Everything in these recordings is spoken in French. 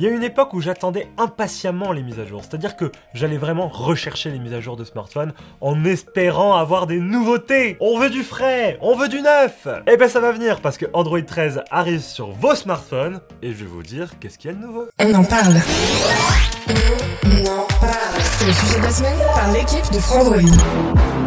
Il y a une époque où j'attendais impatiemment les mises à jour, c'est-à-dire que j'allais vraiment rechercher les mises à jour de smartphone en espérant avoir des nouveautés. On veut du frais, on veut du neuf. Et ben ça va venir parce que Android 13 arrive sur vos smartphones et je vais vous dire qu'est-ce qu'il y a de nouveau. On en parle. On en parle. C'est le sujet de la semaine par l'équipe de Frandroid.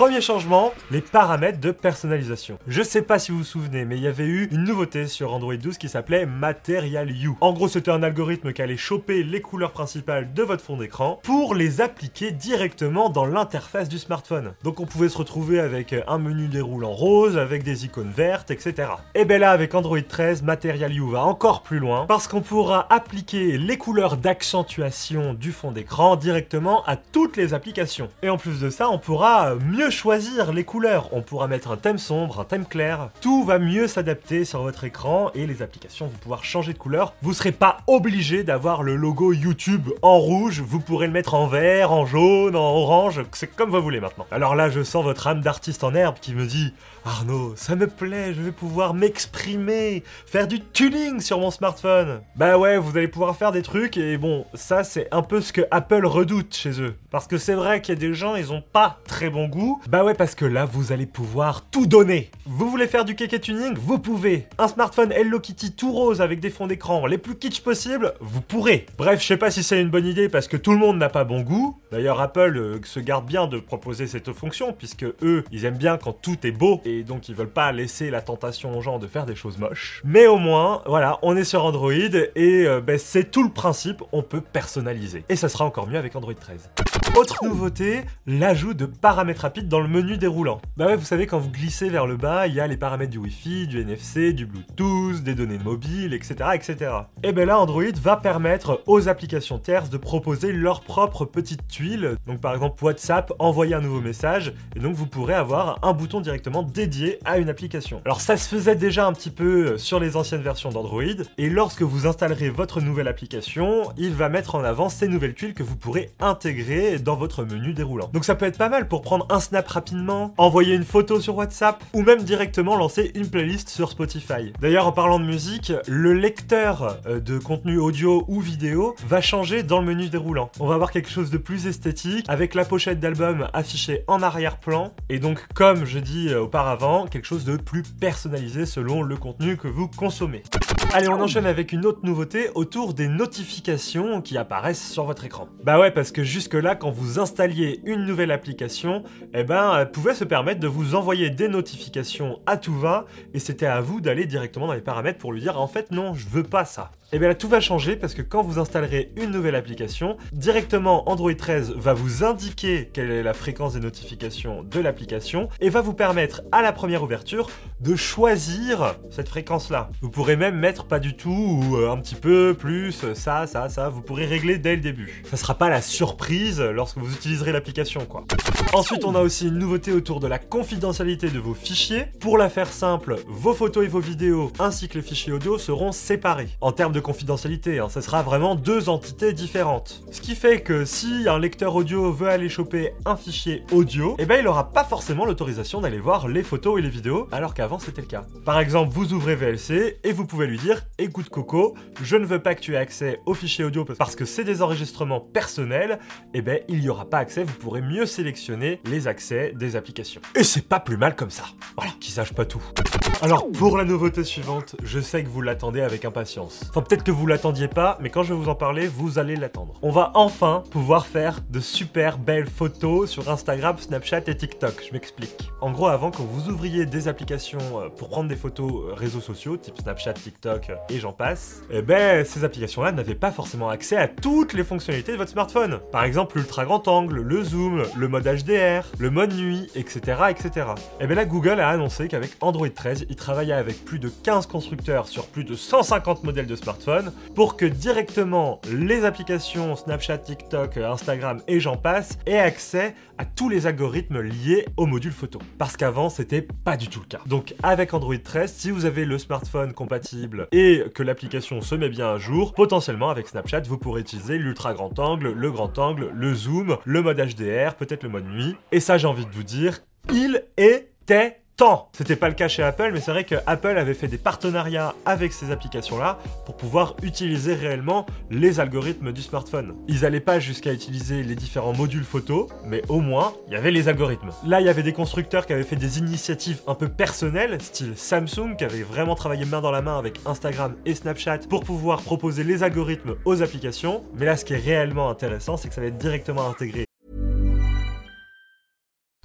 Premier changement, les paramètres de personnalisation. Je sais pas si vous vous souvenez, mais il y avait eu une nouveauté sur Android 12 qui s'appelait Material You. En gros, c'était un algorithme qui allait choper les couleurs principales de votre fond d'écran pour les appliquer directement dans l'interface du smartphone. Donc on pouvait se retrouver avec un menu déroulant rose, avec des icônes vertes, etc. Et bien là, avec Android 13, Material You va encore plus loin parce qu'on pourra appliquer les couleurs d'accentuation du fond d'écran directement à toutes les applications. Et en plus de ça, on pourra mieux choisir les couleurs. On pourra mettre un thème sombre, un thème clair. Tout va mieux s'adapter sur votre écran et les applications vont pouvoir changer de couleur. Vous serez pas obligé d'avoir le logo YouTube en rouge. Vous pourrez le mettre en vert, en jaune, en orange. C'est comme vous voulez maintenant. Alors là, je sens votre âme d'artiste en herbe qui me dit Arnaud, ça me plaît, je vais pouvoir m'exprimer, faire du tuning sur mon smartphone. Bah ouais, vous allez pouvoir faire des trucs et bon, ça c'est un peu ce que Apple redoute chez eux. Parce que c'est vrai qu'il y a des gens, ils ont pas très bon goût. Bah ouais, parce que là, vous allez pouvoir tout donner. Vous voulez faire du kéké tuning? Vous pouvez. Un smartphone Hello Kitty tout rose avec des fonds d'écran les plus kitsch possibles? Vous pourrez. Bref, je sais pas si c'est une bonne idée parce que tout le monde n'a pas bon goût. D'ailleurs, Apple euh, se garde bien de proposer cette fonction puisque eux, ils aiment bien quand tout est beau et donc ils veulent pas laisser la tentation aux gens de faire des choses moches. Mais au moins, voilà, on est sur Android et euh, ben, c'est tout le principe, on peut personnaliser. Et ça sera encore mieux avec Android 13. Autre nouveauté, l'ajout de paramètres rapides dans le menu déroulant. Bah vous savez, quand vous glissez vers le bas, il y a les paramètres du Wi-Fi, du NFC, du Bluetooth, des données mobiles, etc. etc. Et ben là, Android va permettre aux applications tierces de proposer leurs propres petites tuiles. Donc par exemple, WhatsApp, envoyer un nouveau message, et donc vous pourrez avoir un bouton directement dédié à une application. Alors ça se faisait déjà un petit peu sur les anciennes versions d'Android, et lorsque vous installerez votre nouvelle application, il va mettre en avant ces nouvelles tuiles que vous pourrez intégrer dans votre menu déroulant. Donc ça peut être pas mal pour prendre un snap rapidement, envoyer une photo sur WhatsApp ou même directement lancer une playlist sur Spotify. D'ailleurs en parlant de musique, le lecteur euh, de contenu audio ou vidéo va changer dans le menu déroulant. On va avoir quelque chose de plus esthétique avec la pochette d'album affichée en arrière-plan et donc comme je dis euh, auparavant, quelque chose de plus personnalisé selon le contenu que vous consommez. Allez, on enchaîne avec une autre nouveauté autour des notifications qui apparaissent sur votre écran. Bah ouais, parce que jusque-là, quand vous installiez une nouvelle application, eh ben, elle pouvait se permettre de vous envoyer des notifications à tout va, et c'était à vous d'aller directement dans les paramètres pour lui dire en fait non, je veux pas ça. Et bien là tout va changer parce que quand vous installerez une nouvelle application, directement Android 13 va vous indiquer quelle est la fréquence des notifications de l'application et va vous permettre à la première ouverture de choisir cette fréquence là. Vous pourrez même mettre pas du tout ou euh, un petit peu plus ça, ça, ça, vous pourrez régler dès le début. Ça sera pas la surprise lorsque vous utiliserez l'application quoi. Ensuite on a aussi une nouveauté autour de la confidentialité de vos fichiers. Pour la faire simple, vos photos et vos vidéos ainsi que les fichiers audio seront séparés. En termes de confidentialité, hein, ça sera vraiment deux entités différentes. Ce qui fait que si un lecteur audio veut aller choper un fichier audio, eh ben il aura pas forcément l'autorisation d'aller voir les photos et les vidéos, alors qu'avant c'était le cas. Par exemple, vous ouvrez VLC et vous pouvez lui dire écoute Coco, je ne veux pas que tu aies accès aux fichiers audio parce que c'est des enregistrements personnels, eh ben il n'y aura pas accès, vous pourrez mieux sélectionner les accès des applications. Et c'est pas plus mal comme ça. Voilà, qui sache pas tout. Alors pour la nouveauté suivante, je sais que vous l'attendez avec impatience. Peut-être que vous l'attendiez pas, mais quand je vais vous en parler, vous allez l'attendre. On va enfin pouvoir faire de super belles photos sur Instagram, Snapchat et TikTok. Je m'explique. En gros, avant, quand vous ouvriez des applications euh, pour prendre des photos euh, réseaux sociaux, type Snapchat, TikTok et j'en passe, eh ben ces applications-là n'avaient pas forcément accès à toutes les fonctionnalités de votre smartphone. Par exemple, l'ultra grand angle, le zoom, le mode HD, HDR, le mode nuit, etc. etc. Et bien là, Google a annoncé qu'avec Android 13, il travaillait avec plus de 15 constructeurs sur plus de 150 modèles de smartphones pour que directement les applications Snapchat, TikTok, Instagram et j'en passe aient accès à tous les algorithmes liés au module photo. Parce qu'avant, c'était pas du tout le cas. Donc avec Android 13, si vous avez le smartphone compatible et que l'application se met bien à jour, potentiellement avec Snapchat, vous pourrez utiliser l'ultra grand angle, le grand angle, le zoom, le mode HDR, peut-être le mode nuit. Et ça, j'ai envie de vous dire, il était c'était pas le cas chez Apple, mais c'est vrai que Apple avait fait des partenariats avec ces applications-là pour pouvoir utiliser réellement les algorithmes du smartphone. Ils allaient pas jusqu'à utiliser les différents modules photo, mais au moins, il y avait les algorithmes. Là, il y avait des constructeurs qui avaient fait des initiatives un peu personnelles, style Samsung, qui avait vraiment travaillé main dans la main avec Instagram et Snapchat pour pouvoir proposer les algorithmes aux applications. Mais là, ce qui est réellement intéressant, c'est que ça va être directement intégré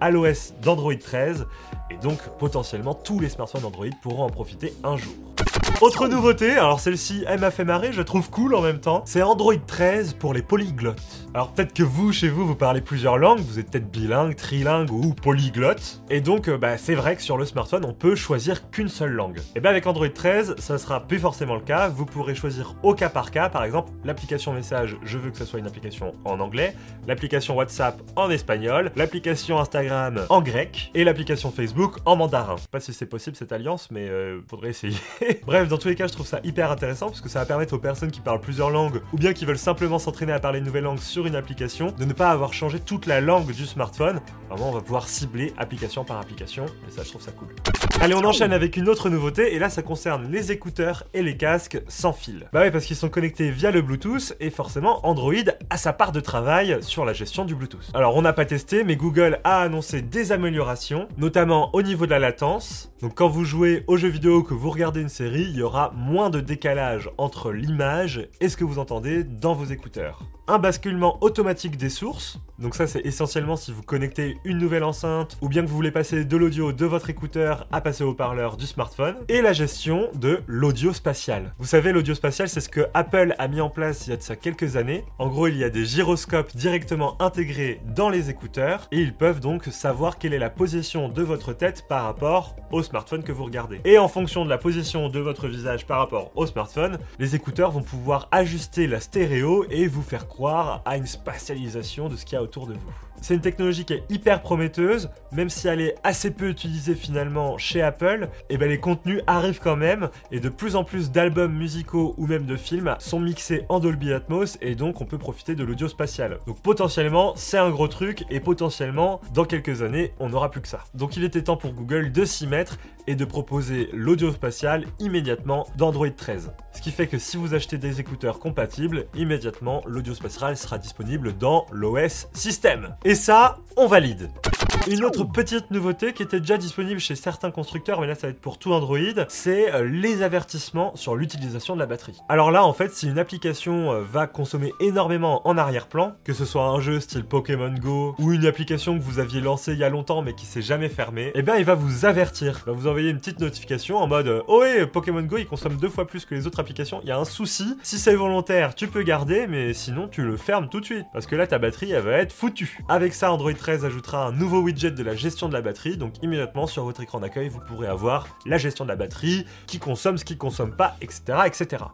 À l'OS d'Android 13 et donc potentiellement tous les smartphones Android pourront en profiter un jour. Autre nouveauté, alors celle-ci, elle m'a fait marrer, je trouve cool en même temps, c'est Android 13 pour les polyglottes. Alors peut-être que vous, chez vous, vous parlez plusieurs langues, vous êtes peut-être bilingue, trilingue ou polyglotte, et donc euh, bah, c'est vrai que sur le smartphone, on peut choisir qu'une seule langue. Et bien avec Android 13, ça sera plus forcément le cas, vous pourrez choisir au cas par cas, par exemple, l'application message, je veux que ce soit une application en anglais, l'application WhatsApp en espagnol, l'application Instagram en grec, et l'application Facebook en mandarin. Je sais pas si c'est possible cette alliance, mais euh, faudrait essayer. Bref, dans tous les cas, je trouve ça hyper intéressant parce que ça va permettre aux personnes qui parlent plusieurs langues ou bien qui veulent simplement s'entraîner à parler une nouvelle langue sur une application de ne pas avoir changé toute la langue du smartphone. Vraiment, on va pouvoir cibler application par application et ça, je trouve ça cool. Allez, on enchaîne avec une autre nouveauté et là, ça concerne les écouteurs et les casques sans fil. Bah ouais, parce qu'ils sont connectés via le Bluetooth et forcément, Android a sa part de travail sur la gestion du Bluetooth. Alors, on n'a pas testé, mais Google a annoncé des améliorations, notamment au niveau de la latence. Donc, quand vous jouez aux jeux vidéo, que vous regardez une série, il y aura moins de décalage entre l'image et ce que vous entendez dans vos écouteurs. Un basculement automatique des sources, donc ça c'est essentiellement si vous connectez une nouvelle enceinte ou bien que vous voulez passer de l'audio de votre écouteur à passer au parleur du smartphone, et la gestion de l'audio spatial. Vous savez l'audio spatial c'est ce que Apple a mis en place il y a de ça quelques années. En gros il y a des gyroscopes directement intégrés dans les écouteurs et ils peuvent donc savoir quelle est la position de votre tête par rapport au smartphone que vous regardez. Et en fonction de la position de votre visage par rapport au smartphone, les écouteurs vont pouvoir ajuster la stéréo et vous faire à une spatialisation de ce qu'il y a autour de vous. C'est une technologie qui est hyper prometteuse, même si elle est assez peu utilisée finalement chez Apple, et ben les contenus arrivent quand même, et de plus en plus d'albums musicaux ou même de films sont mixés en Dolby Atmos, et donc on peut profiter de l'audio spatial. Donc potentiellement, c'est un gros truc, et potentiellement, dans quelques années, on n'aura plus que ça. Donc il était temps pour Google de s'y mettre et de proposer l'audio spatial immédiatement d'Android 13. Ce qui fait que si vous achetez des écouteurs compatibles, immédiatement l'audio spatial sera disponible dans l'OS système. Et ça, on valide. Une autre petite nouveauté qui était déjà disponible chez certains constructeurs, mais là ça va être pour tout Android, c'est euh, les avertissements sur l'utilisation de la batterie. Alors là en fait si une application euh, va consommer énormément en arrière-plan, que ce soit un jeu style Pokémon Go ou une application que vous aviez lancée il y a longtemps mais qui s'est jamais fermée, eh bien il va vous avertir, il va vous envoyer une petite notification en mode euh, Oh ouais Pokémon Go il consomme deux fois plus que les autres applications, il y a un souci, si c'est volontaire tu peux garder mais sinon tu le fermes tout de suite parce que là ta batterie elle va être foutue. Avec ça Android 13 ajoutera un nouveau widget de la gestion de la batterie, donc immédiatement sur votre écran d'accueil, vous pourrez avoir la gestion de la batterie, qui consomme, ce qui consomme pas, etc. etc.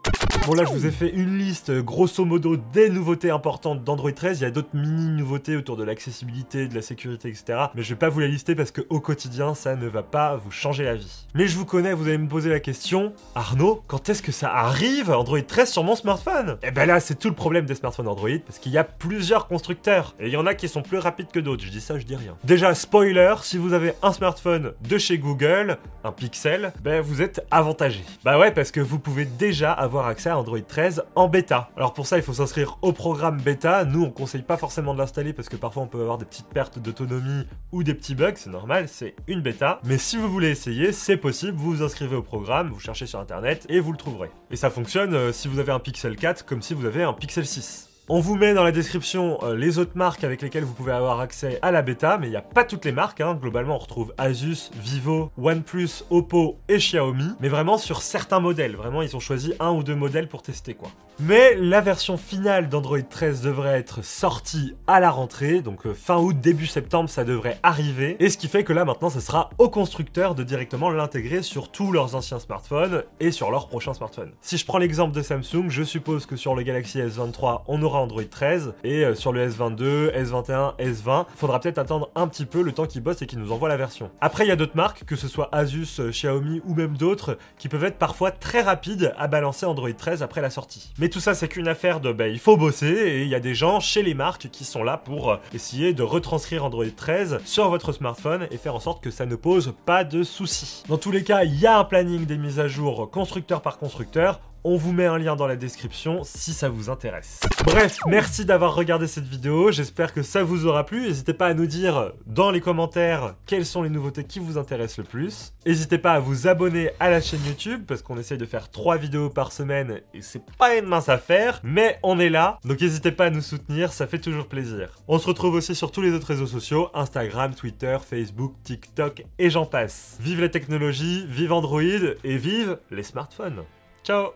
Bon là je vous ai fait une liste euh, grosso modo des nouveautés importantes d'Android 13, il y a d'autres mini nouveautés autour de l'accessibilité, de la sécurité, etc. Mais je vais pas vous les lister parce qu'au quotidien ça ne va pas vous changer la vie. Mais je vous connais, vous allez me poser la question, Arnaud, quand est-ce que ça arrive Android 13 sur mon smartphone? Et ben là c'est tout le problème des smartphones Android parce qu'il y a plusieurs constructeurs et il y en a qui sont plus rapides que d'autres, je dis ça, je dis rien. Déjà spoiler, si vous avez un smartphone de chez Google, un Pixel, ben vous êtes avantagé. Bah ouais parce que vous pouvez déjà avoir accès à Android 13 en bêta. Alors pour ça, il faut s'inscrire au programme bêta. Nous, on conseille pas forcément de l'installer parce que parfois on peut avoir des petites pertes d'autonomie ou des petits bugs, c'est normal, c'est une bêta. Mais si vous voulez essayer, c'est possible, vous vous inscrivez au programme, vous cherchez sur internet et vous le trouverez. Et ça fonctionne euh, si vous avez un Pixel 4 comme si vous avez un Pixel 6. On vous met dans la description euh, les autres marques avec lesquelles vous pouvez avoir accès à la bêta, mais il n'y a pas toutes les marques. Hein. Globalement, on retrouve Asus, Vivo, OnePlus, Oppo et Xiaomi, mais vraiment sur certains modèles. Vraiment, ils ont choisi un ou deux modèles pour tester quoi. Mais la version finale d'Android 13 devrait être sortie à la rentrée, donc euh, fin août, début septembre, ça devrait arriver. Et ce qui fait que là maintenant, ce sera aux constructeurs de directement l'intégrer sur tous leurs anciens smartphones et sur leurs prochains smartphones. Si je prends l'exemple de Samsung, je suppose que sur le Galaxy S23, on aura Android 13 et euh, sur le S22, S21, S20, faudra peut-être attendre un petit peu le temps qu'ils bossent et qu'ils nous envoient la version. Après, il y a d'autres marques, que ce soit Asus, euh, Xiaomi ou même d'autres, qui peuvent être parfois très rapides à balancer Android 13 après la sortie. Tout ça, c'est qu'une affaire de, bah, il faut bosser et il y a des gens chez les marques qui sont là pour euh, essayer de retranscrire Android 13 sur votre smartphone et faire en sorte que ça ne pose pas de soucis. Dans tous les cas, il y a un planning des mises à jour constructeur par constructeur. On vous met un lien dans la description si ça vous intéresse. Bref, merci d'avoir regardé cette vidéo. J'espère que ça vous aura plu. N'hésitez pas à nous dire dans les commentaires quelles sont les nouveautés qui vous intéressent le plus. N'hésitez pas à vous abonner à la chaîne YouTube parce qu'on essaye de faire 3 vidéos par semaine et c'est pas une mince affaire, mais on est là. Donc n'hésitez pas à nous soutenir, ça fait toujours plaisir. On se retrouve aussi sur tous les autres réseaux sociaux, Instagram, Twitter, Facebook, TikTok et j'en passe. Vive la technologie, vive Android et vive les smartphones. Ciao